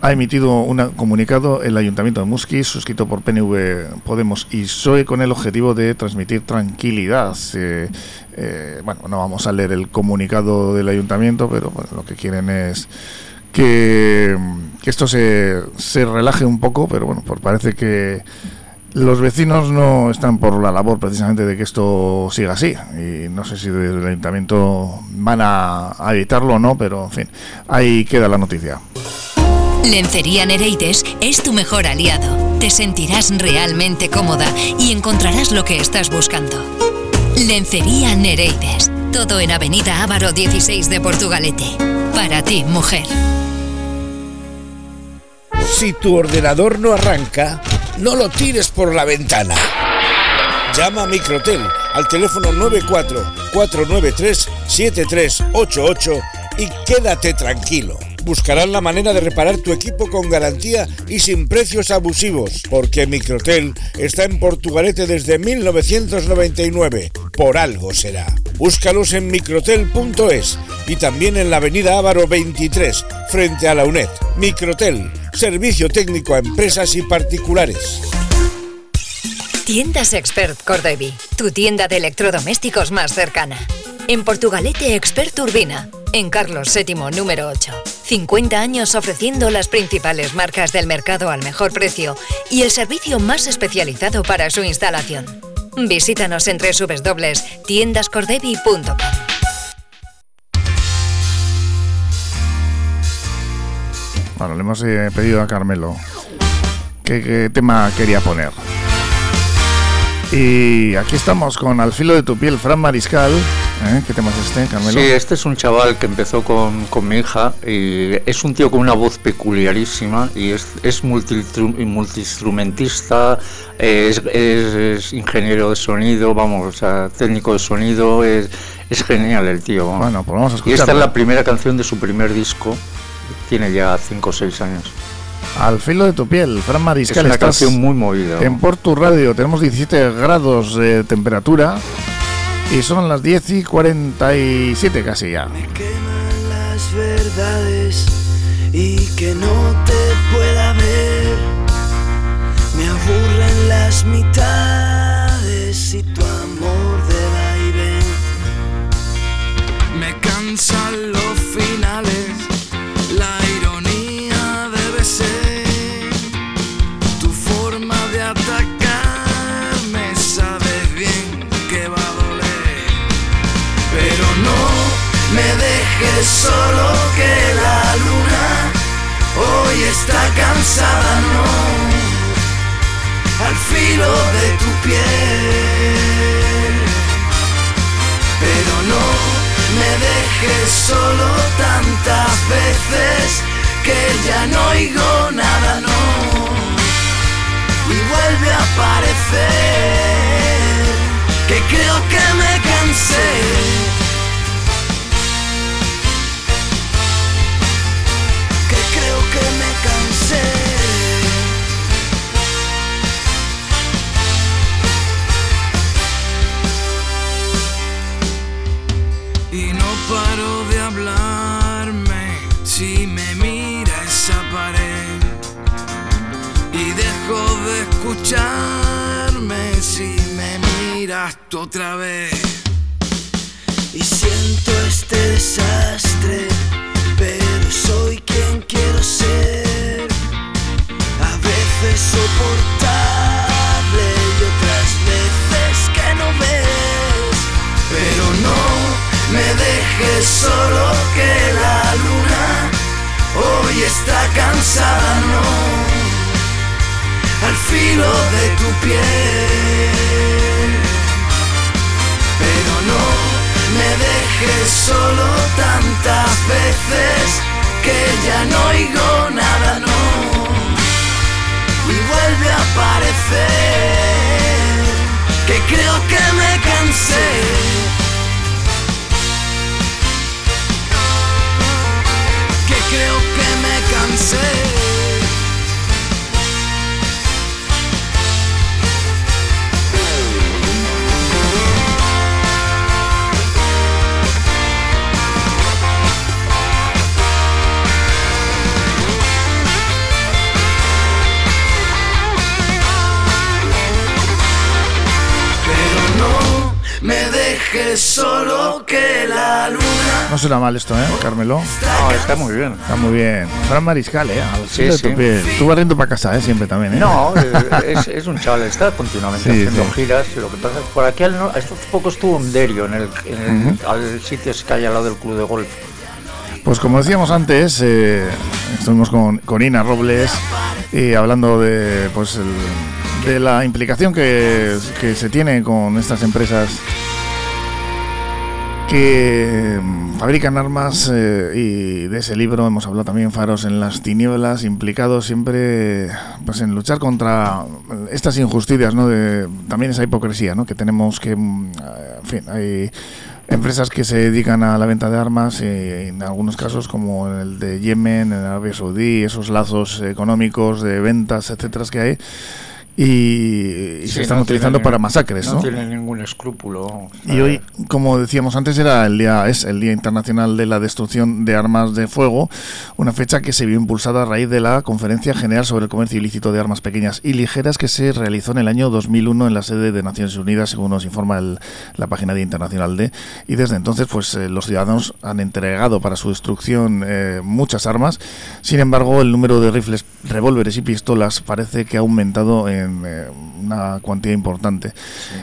ha emitido un comunicado el Ayuntamiento de Musquis, suscrito por PNV, Podemos y PSOE, con el objetivo de transmitir tranquilidad. Eh, eh, bueno, no vamos a leer el comunicado del Ayuntamiento, pero lo que quieren es que, esto se, se relaje un poco, pero bueno, pues parece que los vecinos no están por la labor precisamente de que esto siga así y no sé si desde el ayuntamiento van a, a evitarlo o no, pero en fin, ahí queda la noticia. Lencería Nereides es tu mejor aliado. Te sentirás realmente cómoda y encontrarás lo que estás buscando. Lencería Nereides. Todo en Avenida Ávaro 16 de Portugalete. Para ti, mujer. Si tu ordenador no arranca, no lo tires por la ventana. Llama a Microtel al teléfono 94 493 7388 y quédate tranquilo buscarán la manera de reparar tu equipo con garantía y sin precios abusivos, porque Microtel está en Portugalete desde 1999. Por algo será. Búscalos en microtel.es y también en la avenida Ávaro 23, frente a la UNED. Microtel, servicio técnico a empresas y particulares. Tiendas Expert Cordevi, tu tienda de electrodomésticos más cercana. En Portugalete Expert Urbina, en Carlos VII número 8. 50 años ofreciendo las principales marcas del mercado al mejor precio y el servicio más especializado para su instalación. Visítanos en www.tiendascordevi.com. Bueno, le hemos eh, pedido a Carmelo qué tema quería poner. Y aquí estamos con Al filo de tu piel, Fran Mariscal. ¿Eh? ¿Qué tema es este, Carmelo? Sí, este es un chaval que empezó con, con mi hija y es un tío con una voz peculiarísima y es, es multiinstrumentista, es, es- es ingeniero de sonido, vamos, o sea, técnico de sonido, es, es genial el tío. Bueno, pues vamos a Y esta es la primera canción de su primer disco, tiene ya 5 o 6 años. Al filo de tu piel, Fran Mariscal. Es una estás canción muy movida. En Portu Radio tenemos 17 grados de temperatura y son las 10 y 47 casi ya. las verdades y que no te pueda ver. Me aburren las mitades y tu amor de va y ven. Me cansan solo que la luna hoy está cansada, no. Al filo de tu piel. Pero no me dejes solo tantas veces que ya no oigo nada, no. Y vuelve a aparecer que creo que me cansé. Escucharme si me miras tú otra vez. Y siento este desastre, pero soy quien quiero ser. A veces soportable y otras veces que no ves. Pero no me dejes solo que la luna hoy está cansada, no filo de tu piel. Pero no me dejes solo tantas veces que ya no oigo nada, no. Y vuelve a aparecer que creo que me cansé. Que creo que me cansé. Solo que la luna No suena mal esto, ¿eh, Carmelo? No, está muy bien. Está muy bien. Fran Mariscal, ¿eh? Al Sí, sí. tu piel. Tú barriendo para casa, ¿eh? Siempre también, ¿eh? No, eh, es, es un chaval, está continuamente Sí, haciendo sí. giras. Lo que pasa es que por aquí al no- estos poco estuvo en Derio, en el, en el Ujú. al sitio que hay al lado del club de golf. Pues como decíamos antes, eh, estuvimos con, con Ina Robles y hablando de, pues, el- de la implicación que, que se tiene con estas empresas que mm, fabrican armas eh, y de ese libro hemos hablado también Faros en las tinieblas implicados siempre pues en luchar contra estas injusticias no de también esa hipocresía no que tenemos que mm, en fin hay empresas que se dedican a la venta de armas y en algunos casos como el de Yemen en Arabia Saudí esos lazos económicos de ventas etcétera que hay y, Sí, se están no utilizando para masacres No ¿no? tiene ningún escrúpulo. Y hoy, como decíamos antes, era el día es el Día Internacional de la Destrucción de Armas de Fuego, una fecha que se vio impulsada a raíz de la Conferencia General sobre el Comercio Ilícito de Armas Pequeñas y Ligeras que se realizó en el año 2001 en la sede de Naciones Unidas, según nos informa el- la página Día Internacional de. Y desde entonces, pues eh, los ciudadanos han entregado para su destrucción eh, muchas armas. Sin embargo, el número de rifles, revólveres y pistolas parece que ha aumentado en tienen eh, una cuantía importante.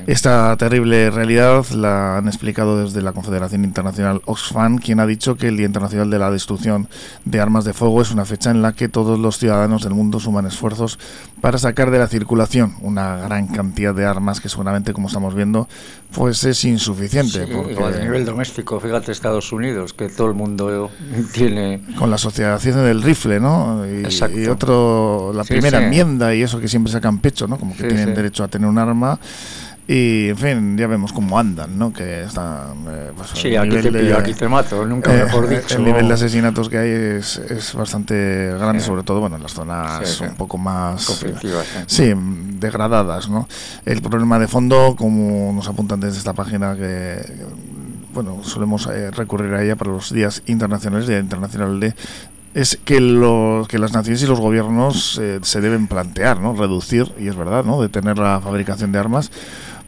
Esta terrible realidad la han explicado desde la Confederación Internacional Oxfam, quien ha dicho que el Día Internacional de la Destrucción de Armas de Fuego es una fecha en la que todos los ciudadanos del mundo suman esfuerzos para sacar de la circulación una gran cantidad de armas que seguramente, como estamos viendo, pues es insuficiente. Sí, porque a nivel doméstico, fíjate Estados Unidos, que todo el mundo tiene... con la asociación del rifle, ¿no? Y, y otro, la Sí, primera sí. enmienda y eso que siempre sacan pecho, ¿no? Como que Sí, tienen sí. derecho a tener un arma. Y, en fin, ya vemos cómo andan, ¿no? Que están... eh, pues, Sí, aquí te pillo, aquí te mato, nunca mejor dicho. El nivel de asesinatos que hay es, es bastante grande, Sí. sobre todo, bueno, en las zonas Sí, sí. un poco más... Conflictivas, eh, sí. sí, degradadas, ¿no? El problema de fondo, como nos apuntan desde esta página que bueno, solemos eh, recurrir a ella para los días internacionales, Día Internacional de es que los que las naciones y los gobiernos eh, se deben plantear, ¿no? Reducir, y es verdad, ¿no? Detener la fabricación de armas,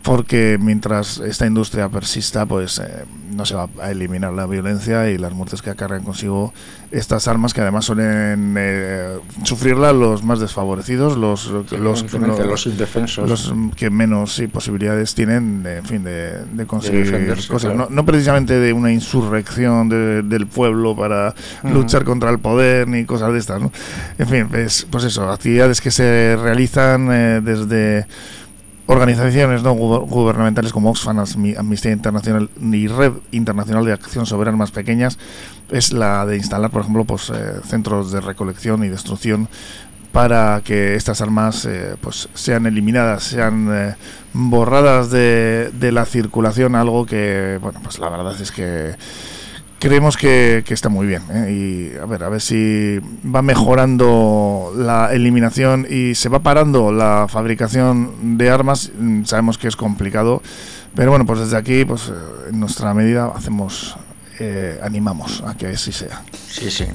porque mientras esta industria persista, pues eh, no se va a eliminar la violencia y las muertes que acarrean consigo estas armas, que además suelen eh, sufrirla los más desfavorecidos, los, los, los indefensos. los que menos sí, posibilidades tienen, de, en fin, de, de conseguir defenderse, cosas. claro. No, no precisamente de una insurrección de- del pueblo para luchar contra el poder ni cosas de estas, ¿no? En fin, pues, pues eso, actividades que se realizan eh, desde organizaciones no Guber- gubernamentales como Oxfam, Amnistía Internacional y Red Internacional de Acción sobre Armas Pequeñas es la de instalar, por ejemplo, pues eh, centros de recolección y destrucción para que estas armas eh, pues sean eliminadas, sean eh, borradas de, de la circulación, algo que, bueno, pues la verdad es que creemos que, que está muy bien ¿eh? y a ver a ver si va mejorando la eliminación y se va parando la fabricación de armas Mm, sabemos que es complicado pero bueno pues desde aquí pues eh, en nuestra medida hacemos eh, animamos a que así sea Sí, sí.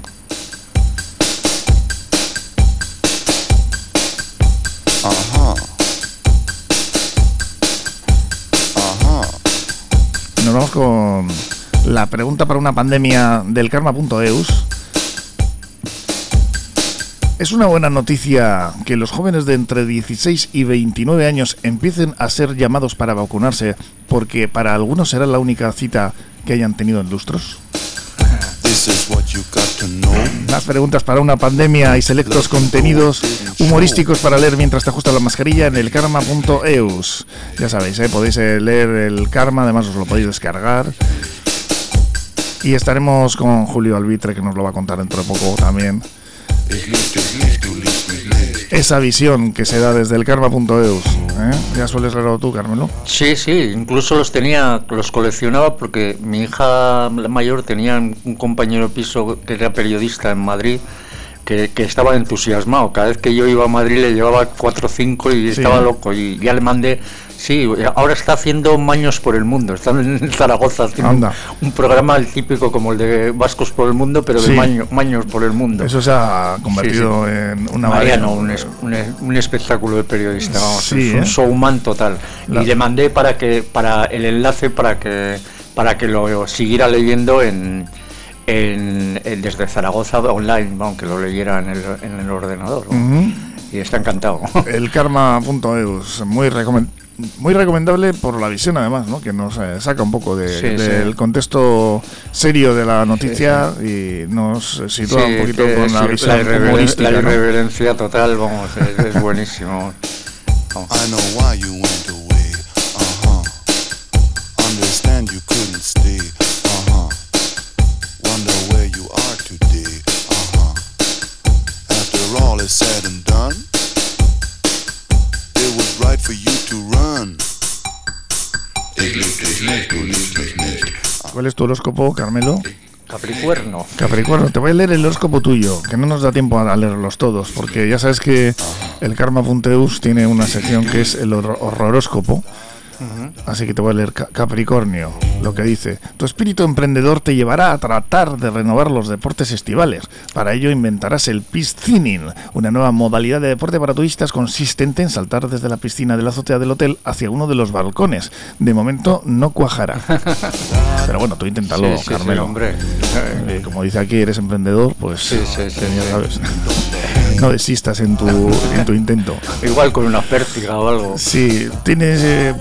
Ajá. Ajá. nos vamos con la pregunta para una pandemia del karma.eus Es una buena noticia que los jóvenes de entre 16 y 29 años empiecen a ser llamados para vacunarse porque para algunos será la única cita que hayan tenido en lustros. Más preguntas para una pandemia y selectos contenidos humorísticos para leer mientras te ajusta la mascarilla en el karma.eus. Ya sabéis, ¿eh? podéis eh, leer el karma, además os lo podéis descargar. Y estaremos con Julio Albitre, que nos lo va a contar dentro de poco también. Esa visión que se da desde el karma.eus. ¿eh? Ya sueles leerlo tú, Carmelo. Sí, sí, incluso los tenía, los coleccionaba porque mi hija mayor tenía un compañero de piso que era periodista en Madrid que, que estaba entusiasmado. Cada vez que yo iba a Madrid le llevaba cuatro o cinco y Sí. estaba loco. Y ya le mandé, sí, ahora está haciendo Maños por el Mundo. Está en Zaragoza haciendo un, Anda. un programa el típico como el de Vascos por el Mundo, pero Sí. de Maño- Maños por el Mundo. Eso se ha convertido Sí, sí. en una Mariano, un, es- un un espectáculo de periodista, vamos, Sí, es un ¿eh? showman total. La- Y le mandé para que para el enlace para que para que lo siguiera leyendo en, en- en- desde Zaragoza online, vamos, que lo leyera en el, en el ordenador. Y está encantado. El karma.eus, muy, recomen- muy recomendable por la visión además, ¿no? que nos eh, saca un poco de- Sí, del sí. contexto serio de la noticia y nos sitúa Sí, un poquito que con la la, visión irreveren- humorística. la ¿no? irreverencia total, vamos, es, es buenísimo. Vamos. I know why you went away. Uh huh. Understand you couldn't stay. ¿Cuál es tu horóscopo, Carmelo? Capricuerno. Capricornio, te voy a leer el horóscopo tuyo, que no nos da tiempo a leerlos todos, porque ya sabes que el karma.eus tiene una sección que es el hor- Así que te voy a leer Ca- Capricornio, lo que dice. Tu espíritu emprendedor te llevará a tratar de renovar los deportes estivales. Para ello inventarás el piscining, una nueva modalidad de deporte para turistas consistente en saltar desde la piscina de la azotea del hotel hacia uno de los balcones. De momento no cuajará. Pero bueno, tú inténtalo, Sí, sí, sí, Carmelo. hombre. Eh, como dice aquí, eres emprendedor, pues Sí, sí, sí, ya sí. sabes. No desistas en tu, en tu intento. Igual con una pértiga o algo. Sí, tienes eh,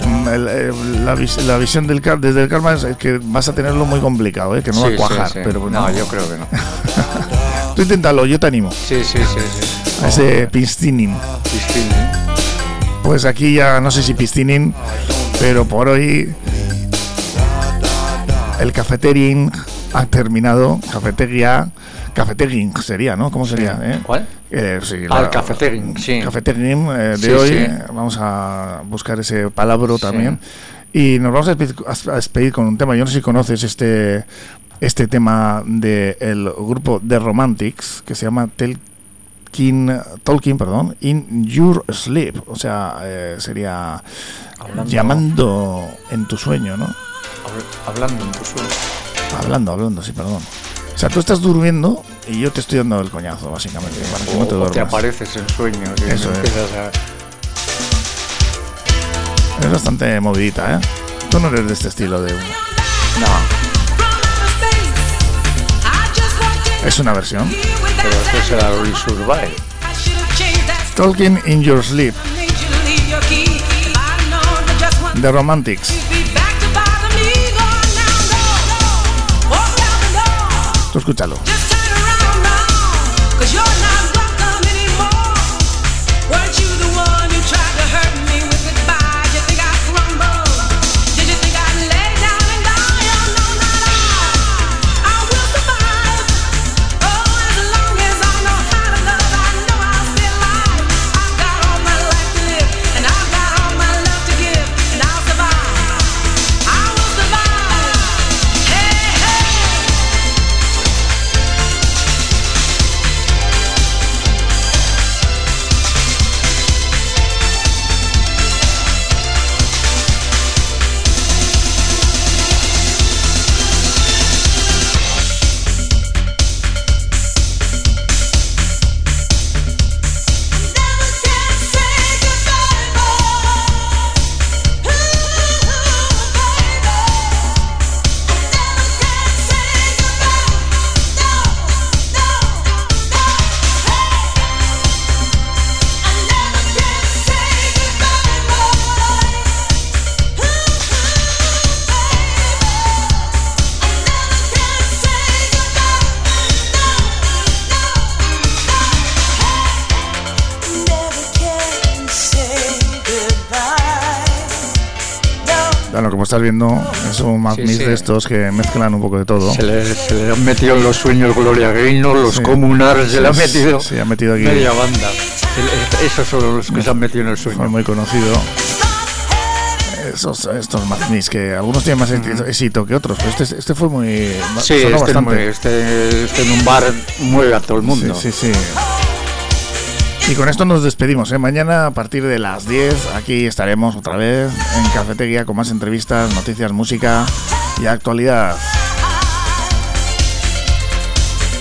la, vis- la visión del desde el karma es que vas a tenerlo muy complicado, ¿eh? que no va a cuajar. sí. Pero no, yo creo que no. Tú inténtalo, yo te animo. Sí, sí, sí. sí. A ese. Piscine. Pues aquí ya no sé si piscining, pero por hoy el cafetering ha terminado. Cafetería. Cafetering sería, ¿no? ¿Cómo sería? eh? ¿Cuál? Eh, sí, Ah, la- el cafetering, sí. Cafetering eh, de Sí, hoy. sí. Vamos a buscar ese palabra también. Y nos vamos a despedir, a despedir con un tema. Yo no sé si conoces este este tema del grupo The Romantics que se llama Tolkien, Tolkien perdón, In Your Sleep. O sea, eh, sería Hablando- llamando en tu sueño, ¿no? Habl- Hablando en tu sueño. Hablando, hablando, sí, perdón. O sea, tú estás durmiendo y yo te estoy dando el coñazo, básicamente, para que no te O, o te duermas. apareces en sueños. y Eso es. a- Es bastante movidita, ¿eh? Tú no eres de este estilo de... No, Es una versión. pero eso será Resurvive. Talking in Your Sleep. The Romantics. Escúchalo. Bueno, como estás viendo, es un Mad Sí, sí. de estos que mezclan un poco de todo. Se le, se le han metido en los sueños Gloria Gaynor, los Sí. comunars, se le han Sí, metido se ha metido aquí. media banda. Esos son los que se han metido en el sueño. muy conocido. Esos, estos Mad Mix que algunos tienen más éxito- éxito que otros, pero este, este fue muy. Sí, este, muy- este- este en un bar mueve a todo el mundo. Sí, sí, sí. Y con esto nos despedimos. ¿eh? Mañana a partir de las 10 aquí estaremos otra vez en Cafetería con más entrevistas, noticias, música y actualidad.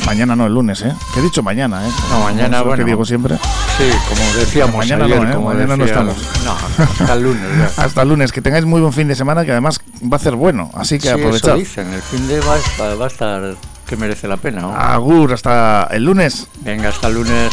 Mañana no, el lunes, ¿eh? Que he dicho mañana, ¿eh? No, mañana, bueno. que digo siempre. Sí, como decíamos Mañana ayer, no, ¿eh? como Mañana no estamos. No, hasta el lunes ya. Hasta el lunes. Que tengáis muy buen fin de semana, que además va a ser bueno. Así que Sí, aprovechad. eso dicen, el fin de va, va a estar que merece la pena. ¿no? Agur, hasta el lunes. Venga, hasta el lunes.